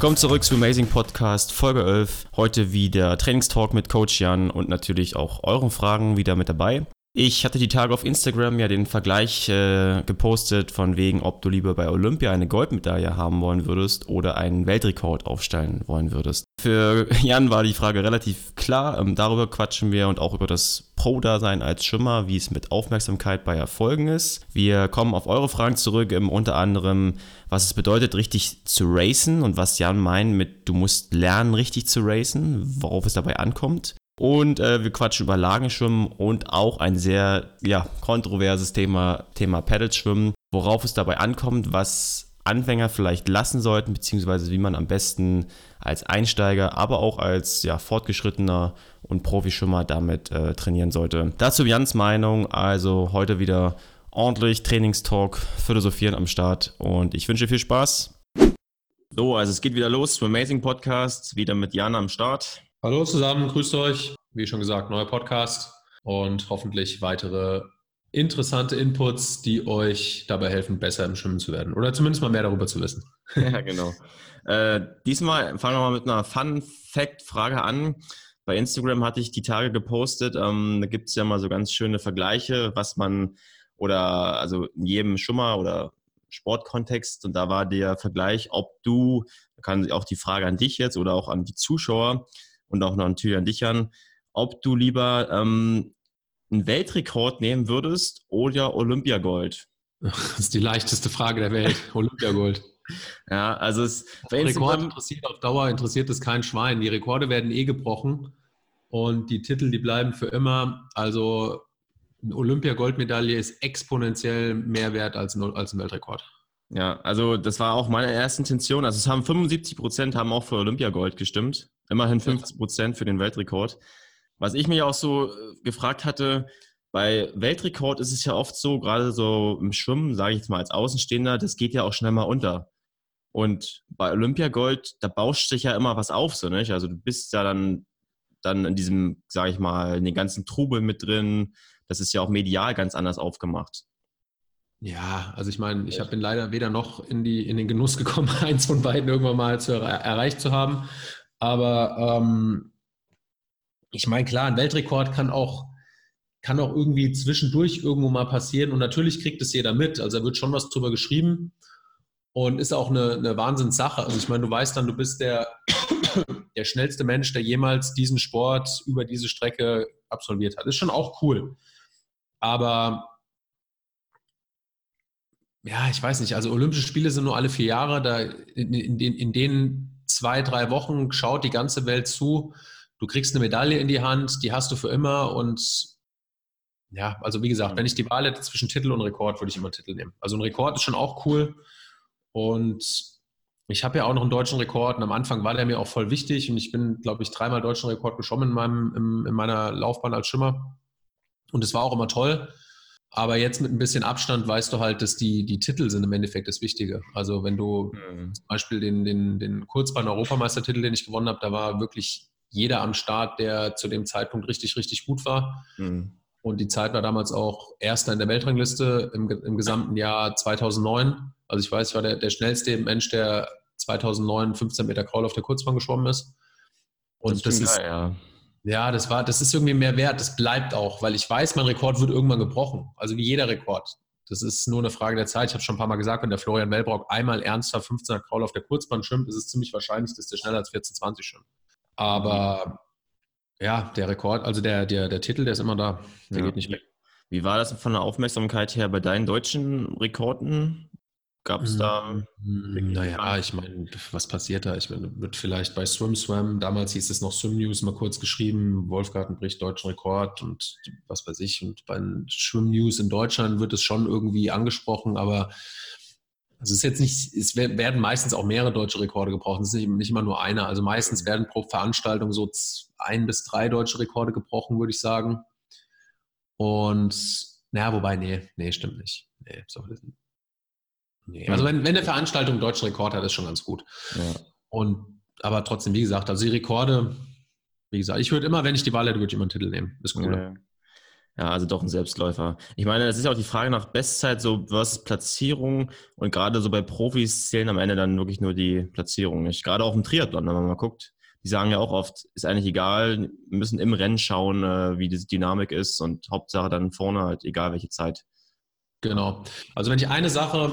Willkommen zurück zu Amazing Podcast, Folge 11. Heute wieder Trainingstalk mit Coach Jan und natürlich auch euren Fragen wieder mit dabei. Ich hatte die Tage auf Instagram ja den Vergleich äh, gepostet, von wegen, ob du lieber bei Olympia eine Goldmedaille haben wollen würdest oder einen Weltrekord aufstellen wollen würdest. Für Jan war die Frage relativ klar. Ähm, darüber quatschen wir und auch über das Pro-Dasein als Schimmer, wie es mit Aufmerksamkeit bei Erfolgen ist. Wir kommen auf eure Fragen zurück, ähm, unter anderem, was es bedeutet, richtig zu racen und was Jan meint mit, du musst lernen, richtig zu racen, worauf es dabei ankommt. Und äh, wir quatschen über Lagenschwimmen und auch ein sehr ja, kontroverses Thema, Thema Paddle-Schwimmen, worauf es dabei ankommt, was Anfänger vielleicht lassen sollten, beziehungsweise wie man am besten als Einsteiger, aber auch als ja, fortgeschrittener und Profischwimmer damit äh, trainieren sollte. Dazu Jans Meinung, also heute wieder ordentlich Trainingstalk, Philosophieren am Start und ich wünsche viel Spaß. So, also es geht wieder los zum Amazing Podcast, wieder mit Jan am Start. Hallo zusammen, grüßt euch. Wie schon gesagt, neuer Podcast und hoffentlich weitere interessante Inputs, die euch dabei helfen, besser im Schwimmen zu werden oder zumindest mal mehr darüber zu wissen. Ja, genau. Äh, diesmal fangen wir mal mit einer Fun-Fact-Frage an. Bei Instagram hatte ich die Tage gepostet. Ähm, da gibt es ja mal so ganz schöne Vergleiche, was man oder also in jedem Schummer oder Sportkontext und da war der Vergleich, ob du, da kann auch die Frage an dich jetzt oder auch an die Zuschauer, und auch noch an dich an, ob du lieber ähm, einen Weltrekord nehmen würdest oder Olympiagold. Das ist die leichteste Frage der Welt, Olympiagold. ja, also es Rekord interessiert auf Dauer, interessiert es kein Schwein. Die Rekorde werden eh gebrochen und die Titel, die bleiben für immer. Also eine Olympiagoldmedaille ist exponentiell mehr wert als ein, als ein Weltrekord. Ja, also das war auch meine erste Intention. Also es haben 75 Prozent haben auch für Olympiagold gestimmt. Immerhin 50 Prozent für den Weltrekord. Was ich mich auch so äh, gefragt hatte, bei Weltrekord ist es ja oft so, gerade so im Schwimmen, sage ich jetzt mal als Außenstehender, das geht ja auch schnell mal unter. Und bei Olympiagold, da bauscht sich ja immer was auf, so nicht? Also du bist ja dann, dann in diesem, sage ich mal, in den ganzen Trubel mit drin. Das ist ja auch medial ganz anders aufgemacht. Ja, also ich meine, ich bin leider weder noch in, die, in den Genuss gekommen, eins von beiden irgendwann mal zu, erreicht zu haben. Aber ähm, ich meine, klar, ein Weltrekord kann auch, kann auch irgendwie zwischendurch irgendwo mal passieren. Und natürlich kriegt es jeder mit. Also da wird schon was drüber geschrieben und ist auch eine, eine Wahnsinnssache. Also ich meine, du weißt dann, du bist der, der schnellste Mensch, der jemals diesen Sport über diese Strecke absolviert hat. Ist schon auch cool. Aber ja, ich weiß nicht. Also Olympische Spiele sind nur alle vier Jahre. Da in, in, in denen zwei, drei Wochen schaut die ganze Welt zu. Du kriegst eine Medaille in die Hand, die hast du für immer und ja, also wie gesagt, wenn ich die Wahl hätte zwischen Titel und Rekord, würde ich immer Titel nehmen. Also ein Rekord ist schon auch cool und ich habe ja auch noch einen deutschen Rekord und am Anfang war der mir auch voll wichtig und ich bin, glaube ich, dreimal deutschen Rekord geschwommen in, meinem, in, in meiner Laufbahn als Schimmer und es war auch immer toll. Aber jetzt mit ein bisschen Abstand weißt du halt, dass die, die Titel sind im Endeffekt das Wichtige. Also wenn du mhm. zum Beispiel den, den, den Kurzbahn-Europameistertitel, den ich gewonnen habe, da war wirklich jeder am Start, der zu dem Zeitpunkt richtig, richtig gut war. Mhm. Und die Zeit war damals auch erster in der Weltrangliste im, im gesamten Jahr 2009. Also ich weiß, ich war der, der schnellste Mensch, der 2009 15 Meter Kraul auf der Kurzbahn geschwommen ist. Und das, das ist, geil, ja. Ja, das war, das ist irgendwie mehr wert. Das bleibt auch, weil ich weiß, mein Rekord wird irgendwann gebrochen. Also wie jeder Rekord. Das ist nur eine Frage der Zeit. Ich habe schon ein paar Mal gesagt, wenn der Florian Wellbrock einmal ernsthaft 15er Kraul auf der Kurzbahn schwimmt, ist es ziemlich wahrscheinlich, dass der schneller als 14,20 schwimmt. Aber ja, der Rekord, also der, der, der Titel, der ist immer da. Der ja. geht nicht weg. Wie war das von der Aufmerksamkeit her bei deinen deutschen Rekorden? Gab es da? Hm, naja, ich meine, was passiert da? Ich meine, wird vielleicht bei Swim Swam, damals hieß es noch Swim News, mal kurz geschrieben, Wolfgarten bricht deutschen Rekord und was weiß ich. Und bei Swim News in Deutschland wird es schon irgendwie angesprochen, aber also es ist jetzt nicht, es werden meistens auch mehrere deutsche Rekorde gebrochen. Es ist nicht, nicht immer nur einer. Also meistens werden pro Veranstaltung so ein bis drei deutsche Rekorde gebrochen, würde ich sagen. Und naja, wobei, nee, nee, stimmt nicht. Nee, so, Nee, also wenn, wenn eine Veranstaltung einen deutschen Rekord hat, ist schon ganz gut. Ja. Und aber trotzdem, wie gesagt, also die Rekorde, wie gesagt, ich würde immer, wenn ich die Wahl hätte, würde ich immer einen Titel nehmen. Ist cool. Ja. Ja, also doch ein Selbstläufer. Ich meine, es ist ja auch die Frage nach Bestzeit, so was Platzierung und gerade so bei Profis zählen am Ende dann wirklich nur die Platzierung nicht. Gerade auch im Triathlon, wenn man mal guckt, die sagen ja auch oft, ist eigentlich egal, wir müssen im Rennen schauen, äh, wie diese Dynamik ist und Hauptsache dann vorne halt, egal welche Zeit. Genau. Also wenn ich eine Sache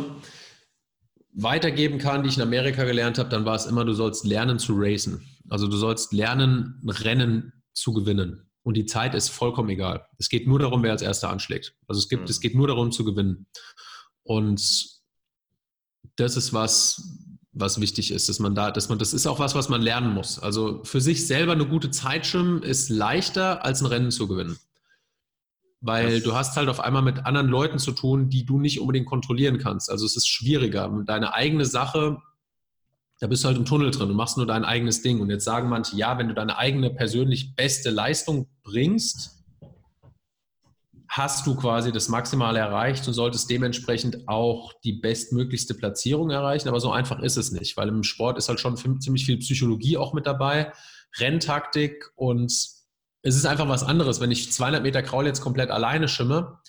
weitergeben kann, die ich in Amerika gelernt habe, dann war es immer, du sollst lernen zu racen. Also du sollst lernen, Rennen zu gewinnen. Und die Zeit ist vollkommen egal. Es geht nur darum, wer als Erster anschlägt. Also es, gibt, mhm. es geht nur darum zu gewinnen. Und das ist was, was wichtig ist, dass man da, dass man, das ist auch was, was man lernen muss. Also für sich selber eine gute Zeit schwimmen ist leichter, als ein Rennen zu gewinnen. Weil das du hast halt auf einmal mit anderen Leuten zu tun, die du nicht unbedingt kontrollieren kannst. Also es ist schwieriger. Deine eigene Sache da bist du halt im Tunnel drin und machst nur dein eigenes Ding. Und jetzt sagen manche, ja, wenn du deine eigene persönlich beste Leistung bringst, hast du quasi das Maximale erreicht und solltest dementsprechend auch die bestmöglichste Platzierung erreichen. Aber so einfach ist es nicht, weil im Sport ist halt schon ziemlich viel Psychologie auch mit dabei, Renntaktik und es ist einfach was anderes. Wenn ich 200 Meter Kraul jetzt komplett alleine schimme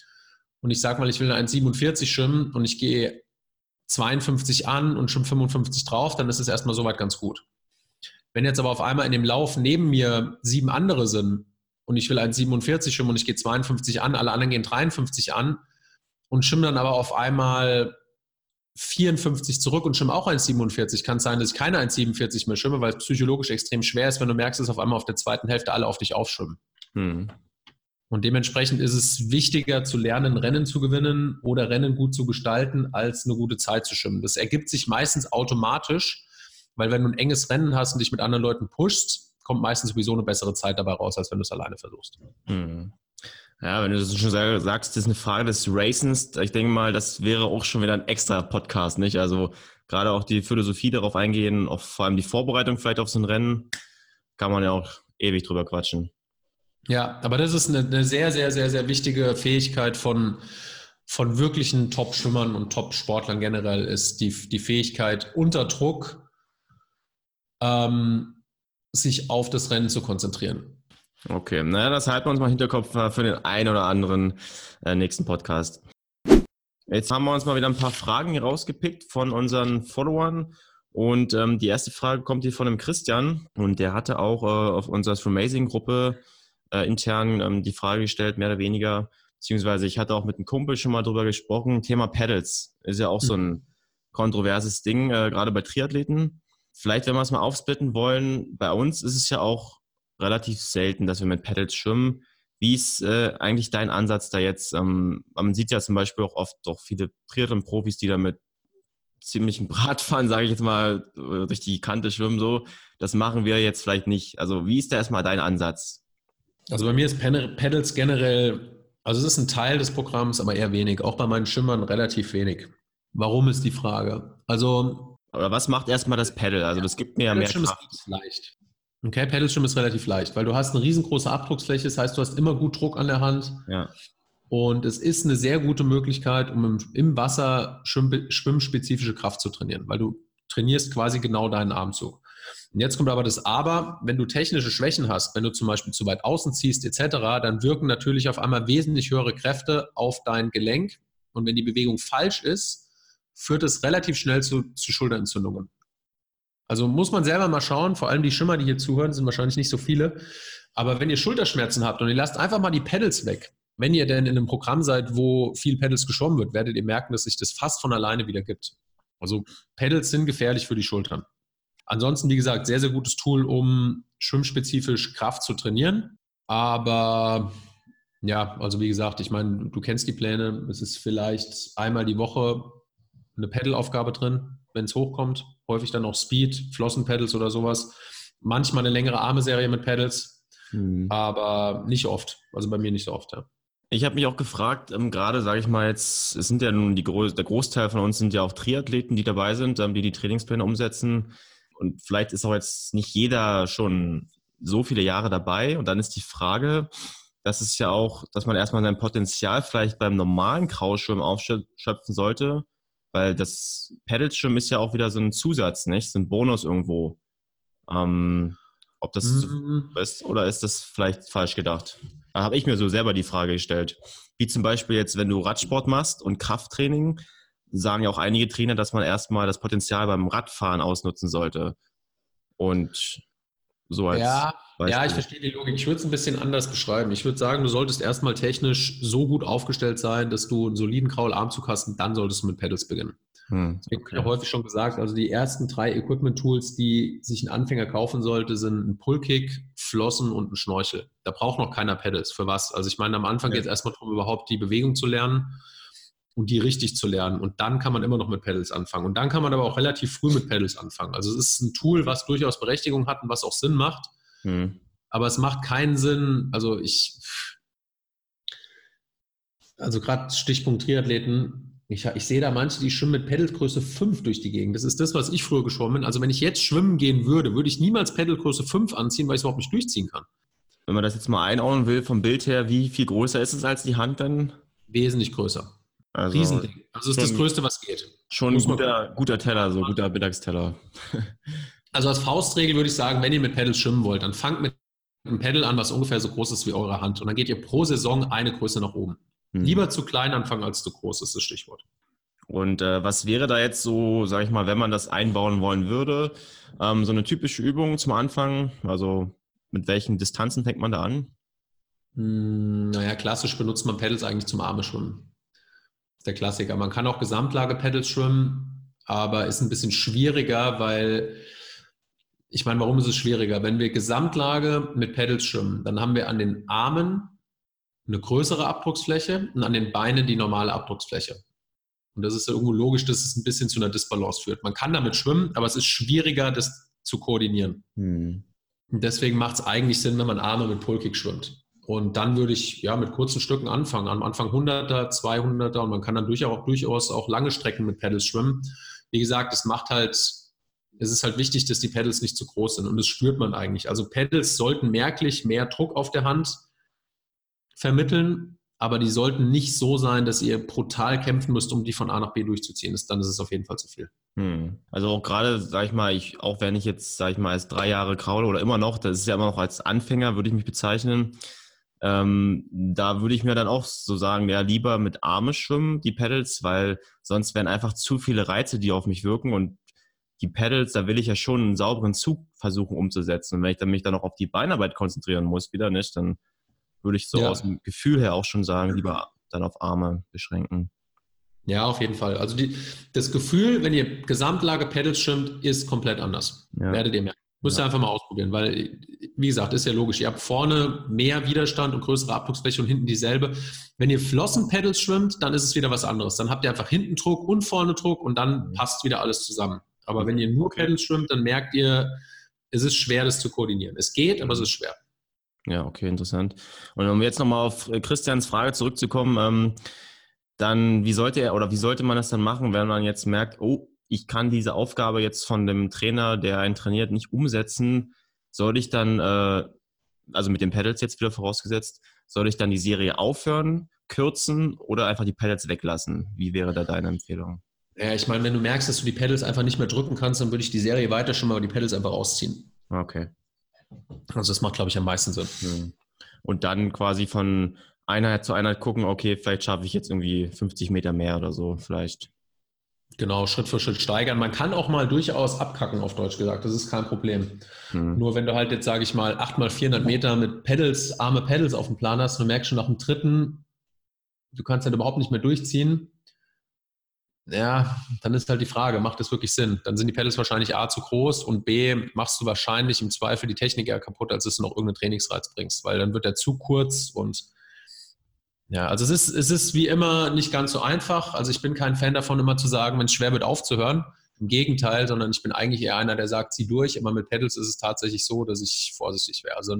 und ich sage mal, ich will eine 1,47 schwimmen und ich gehe 52 an und schon 55 drauf, dann ist es erstmal soweit ganz gut. Wenn jetzt aber auf einmal in dem Lauf neben mir sieben andere sind und ich will ein 47 schwimmen und ich gehe 52 an, alle anderen gehen 53 an und schwimmen dann aber auf einmal 54 zurück und schwimme auch 1,47, kann es sein, dass ich keine 1,47 mehr schwimme, weil es psychologisch extrem schwer ist, wenn du merkst, dass auf einmal auf der zweiten Hälfte alle auf dich aufschwimmen. Hm. Und dementsprechend ist es wichtiger zu lernen, Rennen zu gewinnen oder Rennen gut zu gestalten, als eine gute Zeit zu schwimmen. Das ergibt sich meistens automatisch, weil wenn du ein enges Rennen hast und dich mit anderen Leuten pushst, kommt meistens sowieso eine bessere Zeit dabei raus, als wenn du es alleine versuchst. Mhm. Ja, wenn du das schon sagst, das ist eine Frage des Racens. Ich denke mal, das wäre auch schon wieder ein extra Podcast, nicht? Also gerade auch die Philosophie darauf eingehen, auch vor allem die Vorbereitung vielleicht auf so ein Rennen, kann man ja auch ewig drüber quatschen. Ja, aber das ist eine, eine sehr, sehr, sehr, sehr wichtige Fähigkeit von, von wirklichen Top-Schwimmern und Top-Sportlern generell, ist die, die Fähigkeit unter Druck ähm, sich auf das Rennen zu konzentrieren. Okay, naja, das halten wir uns mal Hinterkopf für den einen oder anderen äh, nächsten Podcast. Jetzt haben wir uns mal wieder ein paar Fragen hier rausgepickt von unseren Followern. Und ähm, die erste Frage kommt hier von dem Christian und der hatte auch äh, auf unserer Amazing-Gruppe äh, intern ähm, die Frage gestellt, mehr oder weniger, beziehungsweise ich hatte auch mit einem Kumpel schon mal drüber gesprochen, Thema Pedals ist ja auch mhm. so ein kontroverses Ding, äh, gerade bei Triathleten. Vielleicht, wenn wir es mal aufsplitten wollen, bei uns ist es ja auch relativ selten, dass wir mit Pedals schwimmen. Wie ist äh, eigentlich dein Ansatz da jetzt? Ähm, man sieht ja zum Beispiel auch oft doch viele Triathlon-Profis, die da mit ziemlichem Bratfahren, sage ich jetzt mal, äh, durch die Kante schwimmen so. Das machen wir jetzt vielleicht nicht. Also wie ist da erstmal dein Ansatz? Also bei mir ist Pedals generell, also es ist ein Teil des Programms, aber eher wenig. Auch bei meinen Schimmern relativ wenig. Warum ist die Frage? Also. Oder was macht erstmal das Pedal? Also das gibt mir ja mehr Kraft. Ist leicht. Okay, Pedalschirm ist relativ leicht, weil du hast eine riesengroße Abdrucksfläche, das heißt, du hast immer gut Druck an der Hand. Ja. Und es ist eine sehr gute Möglichkeit, um im Wasser schwimmspezifische Kraft zu trainieren, weil du trainierst quasi genau deinen Armzug. Und jetzt kommt aber das Aber, wenn du technische Schwächen hast, wenn du zum Beispiel zu weit außen ziehst etc., dann wirken natürlich auf einmal wesentlich höhere Kräfte auf dein Gelenk. Und wenn die Bewegung falsch ist, führt es relativ schnell zu, zu Schulterentzündungen. Also muss man selber mal schauen, vor allem die Schimmer, die hier zuhören, sind wahrscheinlich nicht so viele. Aber wenn ihr Schulterschmerzen habt und ihr lasst einfach mal die Pedals weg, wenn ihr denn in einem Programm seid, wo viel Pedals geschwommen wird, werdet ihr merken, dass sich das fast von alleine wieder gibt. Also Pedals sind gefährlich für die Schultern. Ansonsten, wie gesagt, sehr, sehr gutes Tool, um schwimmspezifisch Kraft zu trainieren. Aber ja, also wie gesagt, ich meine, du kennst die Pläne. Es ist vielleicht einmal die Woche eine Pedalaufgabe drin, wenn es hochkommt. Häufig dann auch Speed, Flossenpedals oder sowas. Manchmal eine längere Arme-Serie mit Pedals, mhm. aber nicht oft. Also bei mir nicht so oft, ja. Ich habe mich auch gefragt, ähm, gerade sage ich mal jetzt, es sind ja nun die der Großteil von uns sind ja auch Triathleten, die dabei sind, ähm, die die Trainingspläne umsetzen und vielleicht ist auch jetzt nicht jeder schon so viele Jahre dabei. Und dann ist die Frage, das ist ja auch, dass man erstmal sein Potenzial vielleicht beim normalen Krauschwimmen aufschöpfen sollte, weil das Pedalschwimmen ist ja auch wieder so ein Zusatz, nicht? So ein Bonus irgendwo. Ähm, ob das mhm. ist oder ist das vielleicht falsch gedacht? Da habe ich mir so selber die Frage gestellt. Wie zum Beispiel jetzt, wenn du Radsport machst und Krafttraining, sagen ja auch einige Trainer, dass man erstmal das Potenzial beim Radfahren ausnutzen sollte. Und so als ja, ja, ich verstehe die Logik. Ich würde es ein bisschen anders beschreiben. Ich würde sagen, du solltest erstmal technisch so gut aufgestellt sein, dass du einen soliden Kraularmzug hast und dann solltest du mit Pedals beginnen. Hm, Deswegen okay. habe ja häufig schon gesagt, also die ersten drei Equipment-Tools, die sich ein Anfänger kaufen sollte, sind ein Pullkick, Flossen und ein Schnorchel. Da braucht noch keiner Pedals. Für was? Also ich meine, am Anfang ja. geht es erstmal darum, überhaupt die Bewegung zu lernen und die richtig zu lernen. Und dann kann man immer noch mit Pedals anfangen. Und dann kann man aber auch relativ früh mit Pedals anfangen. Also es ist ein Tool, was durchaus Berechtigung hat und was auch Sinn macht. Hm. Aber es macht keinen Sinn, also ich, also gerade Stichpunkt Triathleten, ich, ich, sehe da manche, die schwimmen mit Pedalgröße 5 durch die Gegend. Das ist das, was ich früher geschwommen bin. Also wenn ich jetzt schwimmen gehen würde, würde ich niemals Pedalgröße 5 anziehen, weil ich es überhaupt nicht durchziehen kann. Wenn man das jetzt mal einordnen will vom Bild her, wie viel größer ist es als die Hand dann? Wesentlich größer. Also, Riesending. Also ist das Größte, was geht. Schon ein guter, guter Teller, so guter Mittagsteller. Also als Faustregel würde ich sagen, wenn ihr mit Pedals schwimmen wollt, dann fangt mit einem Pedal an, was ungefähr so groß ist wie eure Hand. Und dann geht ihr pro Saison eine Größe nach oben. Hm. Lieber zu klein anfangen als zu groß, ist das Stichwort. Und äh, was wäre da jetzt so, sag ich mal, wenn man das einbauen wollen würde, ähm, so eine typische Übung zum Anfang? Also mit welchen Distanzen fängt man da an? Hm, naja, klassisch benutzt man Pedals eigentlich zum Arme schwimmen. Der Klassiker. Man kann auch Gesamtlage-Pedals schwimmen, aber ist ein bisschen schwieriger, weil ich meine, warum ist es schwieriger? Wenn wir Gesamtlage mit Pedals schwimmen, dann haben wir an den Armen eine größere Abdrucksfläche und an den Beinen die normale Abdrucksfläche. Und das ist ja irgendwo logisch, dass es ein bisschen zu einer Disbalance führt. Man kann damit schwimmen, aber es ist schwieriger, das zu koordinieren. Hm. Und deswegen macht es eigentlich Sinn, wenn man Arme mit Pullkick schwimmt. Und dann würde ich ja mit kurzen Stücken anfangen. Am Anfang 100er, 200er und man kann dann durchaus, durchaus auch lange Strecken mit Pedals schwimmen. Wie gesagt, es macht halt, es ist halt wichtig, dass die Pedals nicht zu groß sind und das spürt man eigentlich. Also Pedals sollten merklich mehr Druck auf der Hand vermitteln, aber die sollten nicht so sein, dass ihr brutal kämpfen müsst, um die von A nach B durchzuziehen. Das, dann ist es auf jeden Fall zu viel. Hm. Also auch gerade, sag ich mal, ich, auch wenn ich jetzt, sag ich mal, als drei Jahre kraule oder immer noch, das ist ja immer noch als Anfänger, würde ich mich bezeichnen. Ähm, da würde ich mir dann auch so sagen, ja, lieber mit Arme schwimmen, die Pedals, weil sonst wären einfach zu viele Reize, die auf mich wirken und die Pedals, da will ich ja schon einen sauberen Zug versuchen umzusetzen. Und wenn ich dann mich dann auch auf die Beinarbeit konzentrieren muss, wieder nicht, dann würde ich so ja. aus dem Gefühl her auch schon sagen, lieber dann auf Arme beschränken. Ja, auf jeden Fall. Also die, das Gefühl, wenn ihr Gesamtlage Pedals schwimmt, ist komplett anders. Ja. Werdet ihr merken. Müsst ihr einfach mal ausprobieren, weil, wie gesagt, ist ja logisch. Ihr habt vorne mehr Widerstand und größere Abdrucksfläche und hinten dieselbe. Wenn ihr Flossenpedals schwimmt, dann ist es wieder was anderes. Dann habt ihr einfach hinten Druck und vorne Druck und dann mhm. passt wieder alles zusammen. Aber wenn ihr nur Pedals schwimmt, dann merkt ihr, es ist schwer, das zu koordinieren. Es geht, aber es ist schwer. Ja, okay, interessant. Und um jetzt nochmal auf äh, Christians Frage zurückzukommen, ähm, dann wie sollte er oder wie sollte man das dann machen, wenn man jetzt merkt, oh, ich kann diese Aufgabe jetzt von dem Trainer, der einen trainiert, nicht umsetzen, soll ich dann, äh, also mit den Pedals jetzt wieder vorausgesetzt, soll ich dann die Serie aufhören, kürzen oder einfach die Pedals weglassen? Wie wäre da deine Empfehlung? Ja, ich meine, wenn du merkst, dass du die Pedals einfach nicht mehr drücken kannst, dann würde ich die Serie weiter schon mal die Pedals einfach ausziehen. Okay. Also das macht, glaube ich, am meisten Sinn. Hm. Und dann quasi von Einheit zu Einheit gucken, okay, vielleicht schaffe ich jetzt irgendwie 50 Meter mehr oder so, vielleicht. Genau, Schritt für Schritt steigern. Man kann auch mal durchaus abkacken, auf Deutsch gesagt. Das ist kein Problem. Hm. Nur wenn du halt jetzt, sage ich mal, 8 mal 400 Meter mit Pedals, arme Pedals auf dem Plan hast, und du merkst schon nach dem dritten, du kannst halt überhaupt nicht mehr durchziehen, ja, dann ist halt die Frage, macht das wirklich Sinn? Dann sind die Pedals wahrscheinlich A zu groß und B machst du wahrscheinlich im Zweifel die Technik eher kaputt, als dass du noch irgendeinen Trainingsreiz bringst, weil dann wird der zu kurz und ja, also es ist, es ist wie immer nicht ganz so einfach. Also ich bin kein Fan davon, immer zu sagen, wenn es schwer wird, aufzuhören. Im Gegenteil, sondern ich bin eigentlich eher einer, der sagt, zieh durch. Aber mit Pedals ist es tatsächlich so, dass ich vorsichtig wäre. Also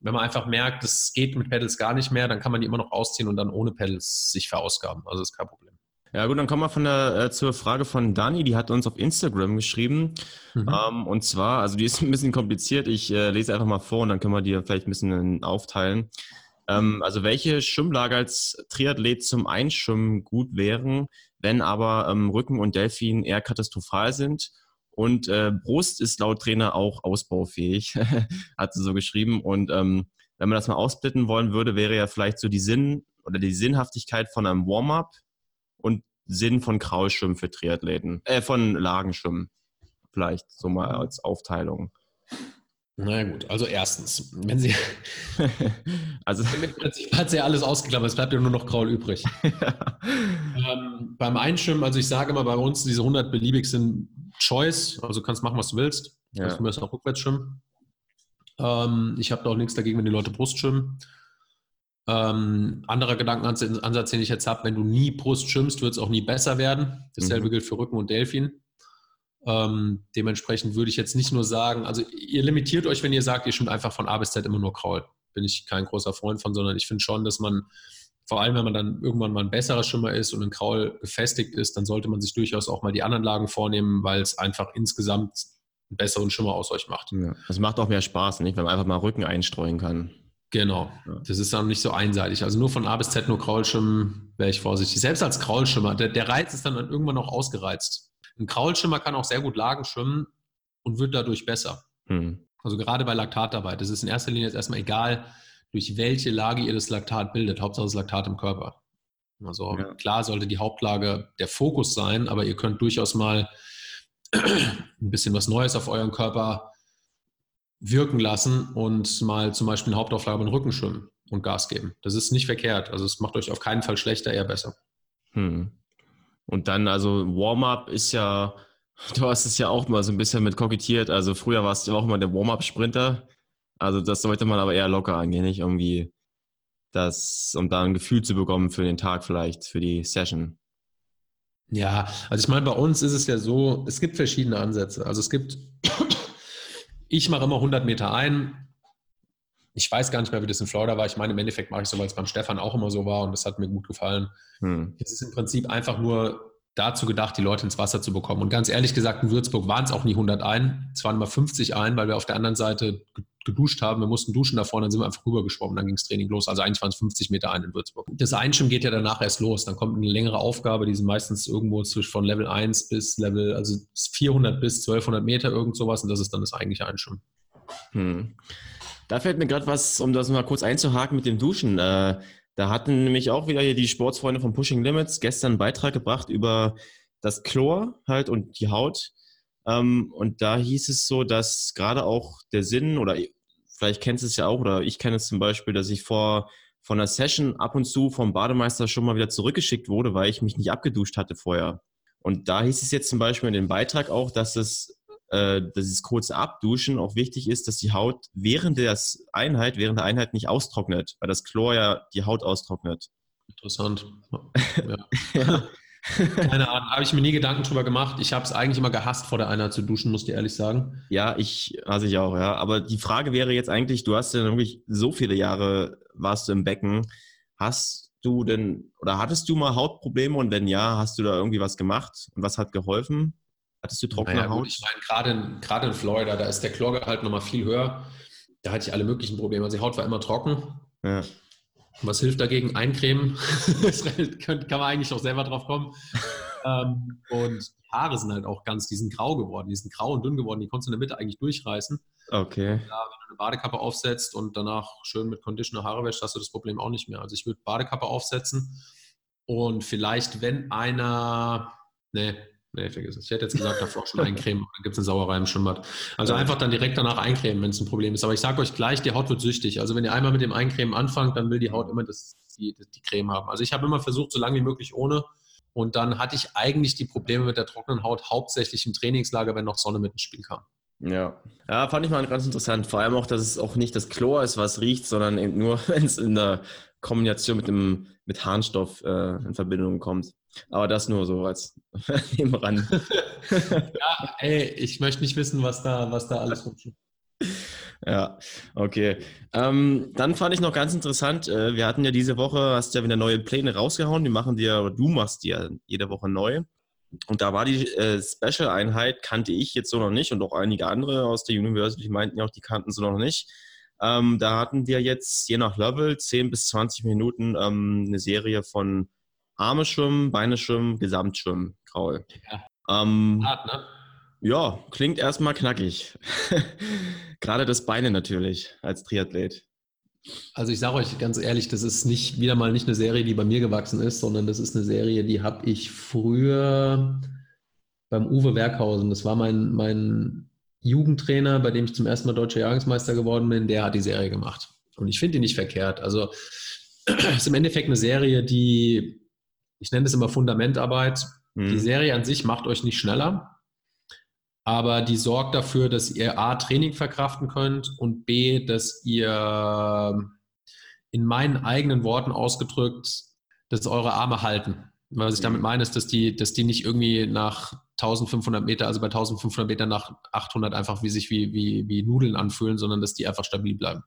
wenn man einfach merkt, es geht mit Pedals gar nicht mehr, dann kann man die immer noch ausziehen und dann ohne Pedals sich verausgaben. Also ist kein Problem. Ja gut, dann kommen wir von der, äh, zur Frage von Dani, die hat uns auf Instagram geschrieben. Mhm. Ähm, und zwar, also die ist ein bisschen kompliziert, ich äh, lese einfach mal vor und dann können wir die vielleicht ein bisschen aufteilen. Ähm, also welche Schwimmlager als Triathlet zum Einschwimmen gut wären, wenn aber ähm, Rücken und Delfin eher katastrophal sind Und äh, Brust ist laut Trainer auch ausbaufähig, hat sie so geschrieben. Und ähm, wenn man das mal aufsplitten wollen würde, wäre ja vielleicht so die Sinn oder die Sinnhaftigkeit von einem Warm-up und Sinn von Kraulschwimmen für Triathleten, äh, von Lagenschwimmen vielleicht so mal als Aufteilung. Na gut, also erstens, wenn Sie. also im Prinzip hat sie ja alles ausgeklammert, es bleibt ja nur noch Kraul übrig. ähm, beim Einschwimmen, also ich sage immer bei uns, diese 100 beliebig sind Choice, also kannst machen, was du willst. Ja. Also du musst auch rückwärts schwimmen. Ähm, ich habe da auch nichts dagegen, wenn die Leute Brust schwimmen. Ähm, anderer Gedankenansatz, den ich jetzt habe, wenn du nie Brust schwimmst, wird es auch nie besser werden. Dasselbe mhm. gilt für Rücken und Delfin. Ähm, dementsprechend würde ich jetzt nicht nur sagen, also ihr limitiert euch, wenn ihr sagt, ihr schwimmt einfach von A bis Z immer nur Kraul. Bin ich kein großer Freund von, sondern ich finde schon, dass man, vor allem wenn man dann irgendwann mal ein besserer Schwimmer ist und ein Kraul gefestigt ist, dann sollte man sich durchaus auch mal die anderen Lagen vornehmen, weil es einfach insgesamt einen besseren Schimmer aus euch macht. Ja, das macht auch mehr Spaß, nicht? wenn man einfach mal Rücken einstreuen kann. Genau. Ja. Das ist dann nicht so einseitig. Also nur von A bis Z nur Kraulschimmen wäre ich vorsichtig. Selbst als Kraulschimmer, der, der Reiz ist dann irgendwann auch ausgereizt. Ein Kraulschimmer kann auch sehr gut Lagen schwimmen und wird dadurch besser. Mhm. Also gerade bei Laktatarbeit. Das ist in erster Linie jetzt erstmal egal, durch welche Lage ihr das Laktat bildet. Hauptsache das Laktat im Körper. Also ja. klar sollte die Hauptlage der Fokus sein, aber ihr könnt durchaus mal ein bisschen was Neues auf euren Körper wirken lassen und mal zum Beispiel eine Hauptauflage mit dem Rücken schwimmen und Gas geben. Das ist nicht verkehrt. Also es macht euch auf keinen Fall schlechter, eher besser. Hm. Und dann, also Warm-up ist ja, du hast es ja auch mal so ein bisschen mit kokettiert. Also früher warst du auch immer der Warm-up-Sprinter. Also das sollte man aber eher locker angehen, nicht irgendwie das, um da ein Gefühl zu bekommen für den Tag vielleicht, für die Session. Ja, also ich meine, bei uns ist es ja so, es gibt verschiedene Ansätze. Also es gibt, ich mache immer 100 Meter ein, ich weiß gar nicht mehr, wie das in Florida war. Ich meine, im Endeffekt mache ich so, weil es beim Stefan auch immer so war und das hat mir gut gefallen. Hm. Es ist im Prinzip einfach nur dazu gedacht, die Leute ins Wasser zu bekommen. Und ganz ehrlich gesagt, in Würzburg waren es auch nie 100 ein. Es waren immer 50 ein, weil wir auf der anderen Seite geduscht haben. Wir mussten duschen davor, dann sind wir einfach rübergeschwommen, dann ging das Training los. Also eigentlich waren es 50 Meter ein in Würzburg. Das Einschwimmen geht ja danach erst los. Dann kommt eine längere Aufgabe, die sind meistens irgendwo zwischen von Level 1 bis Level, also 400 bis 1200 Meter, irgend sowas. Und das ist dann das eigentliche Einschwimmen. Hm. Da fällt mir gerade was, um das mal kurz einzuhaken mit dem Duschen. Äh, da hatten nämlich auch wieder hier die Sportsfreunde von Pushing Limits gestern einen Beitrag gebracht über das Chlor halt und die Haut. Ähm, und da hieß es so, dass gerade auch der Sinn, oder vielleicht kennst du es ja auch, oder ich kenne es zum Beispiel, dass ich vor von einer Session ab und zu vom Bademeister schon mal wieder zurückgeschickt wurde, weil ich mich nicht abgeduscht hatte vorher. Und da hieß es jetzt zum Beispiel in dem Beitrag auch, dass es äh, dieses kurze Abduschen auch wichtig ist, dass die Haut während der Einheit, während der Einheit nicht austrocknet, weil das Chlor ja die Haut austrocknet. Interessant. Ja. Keine Ahnung, habe ich mir nie Gedanken drüber gemacht. Ich habe es eigentlich immer gehasst, vor der Einheit zu duschen, muss ich ehrlich sagen. Ja, ich hasse ich auch, ja. Aber die Frage wäre jetzt eigentlich, du hast ja wirklich so viele Jahre warst du im Becken. Hast du denn oder hattest du mal Hautprobleme und wenn ja, hast du da irgendwie was gemacht und was hat geholfen? Hattest du trockene naja, Haut? Gut, ich meine, gerade, gerade in Florida, da ist der Chlorgehalt nochmal viel höher. Da hatte ich alle möglichen Probleme. Also die Haut war immer trocken. Ja. Was hilft dagegen? Eincremen. das kann man eigentlich auch selber drauf kommen. ähm, und die Haare sind halt auch ganz, die sind grau geworden. Die sind grau und dünn geworden. Die konntest du in der Mitte eigentlich durchreißen. Okay. Und, ja, wenn du eine Badekappe aufsetzt und danach schön mit Conditioner Haare wäschst, hast du das Problem auch nicht mehr. Also ich würde Badekappe aufsetzen und vielleicht, wenn einer, nee, Nee, vergiss es. Ich hätte jetzt gesagt, davor schon eincremen, dann gibt es eine Sauerei im Schwimmbad. Also einfach dann direkt danach eincremen, wenn es ein Problem ist. Aber ich sage euch gleich, die Haut wird süchtig. Also wenn ihr einmal mit dem Eincremen anfangt, dann will die Haut immer das, die, die Creme haben. Also ich habe immer versucht, so lange wie möglich ohne. Und dann hatte ich eigentlich die Probleme mit der trockenen Haut hauptsächlich im Trainingslager, wenn noch Sonne mit ins Spiel kam. Ja. ja, fand ich mal ganz interessant. Vor allem auch, dass es auch nicht das Chlor ist, was riecht, sondern eben nur, wenn es in der Kombination mit dem mit Harnstoff äh, in Verbindung kommt. Aber das nur so als nebenan. ja, ey, ich möchte nicht wissen, was da, was da alles rumsteht. Ja, okay. Ähm, dann fand ich noch ganz interessant, äh, wir hatten ja diese Woche, hast ja wieder neue Pläne rausgehauen, die machen dir, oder du machst ja jede Woche neu. Und da war die äh, Special-Einheit, kannte ich jetzt so noch nicht und auch einige andere aus der University meinten ja auch, die kannten sie noch nicht. Ähm, da hatten wir jetzt je nach Level 10 bis 20 Minuten ähm, eine Serie von Arme schwimmen, Beine schwimmen, Gesamtschwimmen, Kraul. Ja. Ähm, Hart, ne? Ja, klingt erstmal knackig. Gerade das Beine natürlich als Triathlet. Also ich sage euch ganz ehrlich, das ist nicht wieder mal nicht eine Serie, die bei mir gewachsen ist, sondern das ist eine Serie, die habe ich früher beim Uwe Werkhausen. Das war mein, mein Jugendtrainer, bei dem ich zum ersten Mal deutscher Jahrgangsmeister geworden bin. Der hat die Serie gemacht. Und ich finde die nicht verkehrt. Also es ist im Endeffekt eine Serie, die, ich nenne es immer Fundamentarbeit. Mhm. Die Serie an sich macht euch nicht schneller, aber die sorgt dafür, dass ihr A, Training verkraften könnt und B, dass ihr in meinen eigenen Worten ausgedrückt, dass eure Arme halten. Was ich damit mhm. meine, ist, dass die, dass die nicht irgendwie nach 1500 Meter, also bei 1500 Meter nach 800 einfach wie sich wie, wie, wie Nudeln anfühlen, sondern dass die einfach stabil bleiben.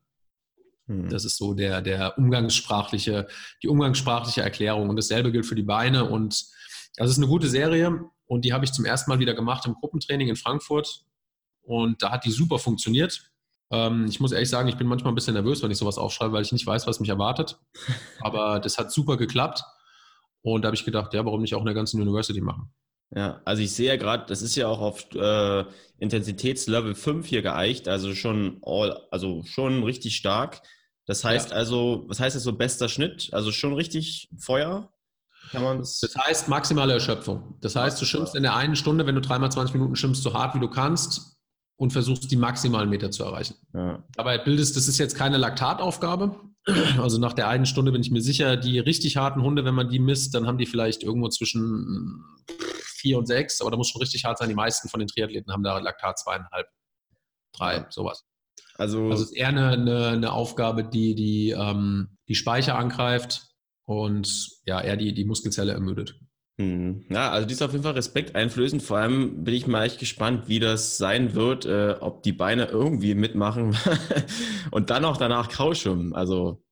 Mhm. Das ist so der, der umgangssprachliche, die umgangssprachliche Erklärung. Und dasselbe gilt für die Beine. Und das ist eine gute Serie. Und die habe ich zum ersten Mal wieder gemacht im Gruppentraining in Frankfurt. Und da hat die super funktioniert. Ähm, ich muss ehrlich sagen, ich bin manchmal ein bisschen nervös, wenn ich sowas aufschreibe, weil ich nicht weiß, was mich erwartet. Aber das hat super geklappt. Und da habe ich gedacht, ja, warum nicht auch in der ganzen University machen? Ja, also ich sehe ja gerade, das ist ja auch auf äh, Intensitätslevel 5 hier geeicht, also schon all, also schon richtig stark. Das heißt ja. also, was heißt das so bester Schnitt? Also schon richtig Feuer? Kann man das, das heißt maximale Erschöpfung. Das heißt, du schimpfst in der einen Stunde, wenn du dreimal 20 Minuten schimpfst, so hart wie du kannst und versuchst die maximalen Meter zu erreichen. Ja. Dabei bildest, das ist jetzt keine Laktataufgabe. Also nach der einen Stunde bin ich mir sicher, die richtig harten Hunde, wenn man die misst, dann haben die vielleicht irgendwo zwischen vier und sechs, aber da muss schon richtig hart sein. Die meisten von den Triathleten haben da Laktat zweieinhalb, drei, sowas. Also, also es ist eher eine, eine, eine Aufgabe, die die, ähm, die Speicher angreift und ja, eher die, die Muskelzelle ermüdet. Hm. Ja, also die ist auf jeden Fall Respekt einflößend. Vor allem bin ich mal echt gespannt, wie das sein wird, äh, ob die Beine irgendwie mitmachen und dann auch danach Krauschwimmen. Also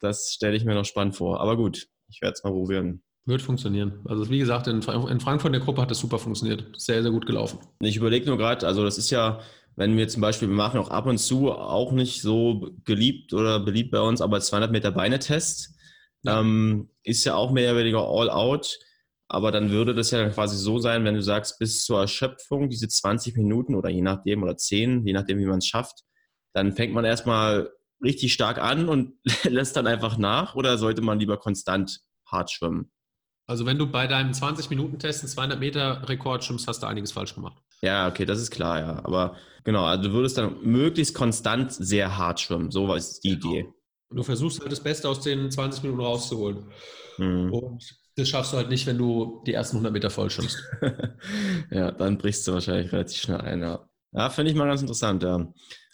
das stelle ich mir noch spannend vor. Aber gut, ich werde es mal probieren. Wird funktionieren. Also wie gesagt, in, in Frankfurt in der Gruppe hat das super funktioniert. Sehr, sehr gut gelaufen. Ich überlege nur gerade, also das ist ja, wenn wir zum Beispiel, wir machen auch ab und zu auch nicht so geliebt oder beliebt bei uns, aber 200 Meter Beine-Test ja. ähm, ist ja auch mehr oder weniger all out. Aber dann würde das ja quasi so sein, wenn du sagst, bis zur Erschöpfung, diese 20 Minuten oder je nachdem oder 10, je nachdem, wie man es schafft, dann fängt man erstmal richtig stark an und lässt dann einfach nach oder sollte man lieber konstant hart schwimmen? Also wenn du bei deinem 20-Minuten-Test einen 200-Meter-Rekord schwimmst, hast du einiges falsch gemacht. Ja, okay, das ist klar, ja. Aber genau, also du würdest dann möglichst konstant sehr hart schwimmen. So war die genau. Idee. Und du versuchst halt das Beste aus den 20 Minuten rauszuholen. Mhm. Und das schaffst du halt nicht, wenn du die ersten 100 Meter voll schwimmst. ja, dann brichst du wahrscheinlich relativ schnell ein, ja. Ja, finde ich mal ganz interessant, ja.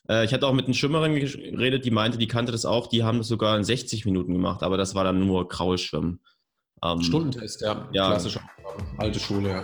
Äh, ich hatte auch mit einer Schwimmerin geredet, die meinte, die kannte das auch, die haben das sogar in 60 Minuten gemacht, aber das war dann nur Kraulschwimmen. Ähm, Stundentest, ja. ja. Klassische Alte Schule, ja.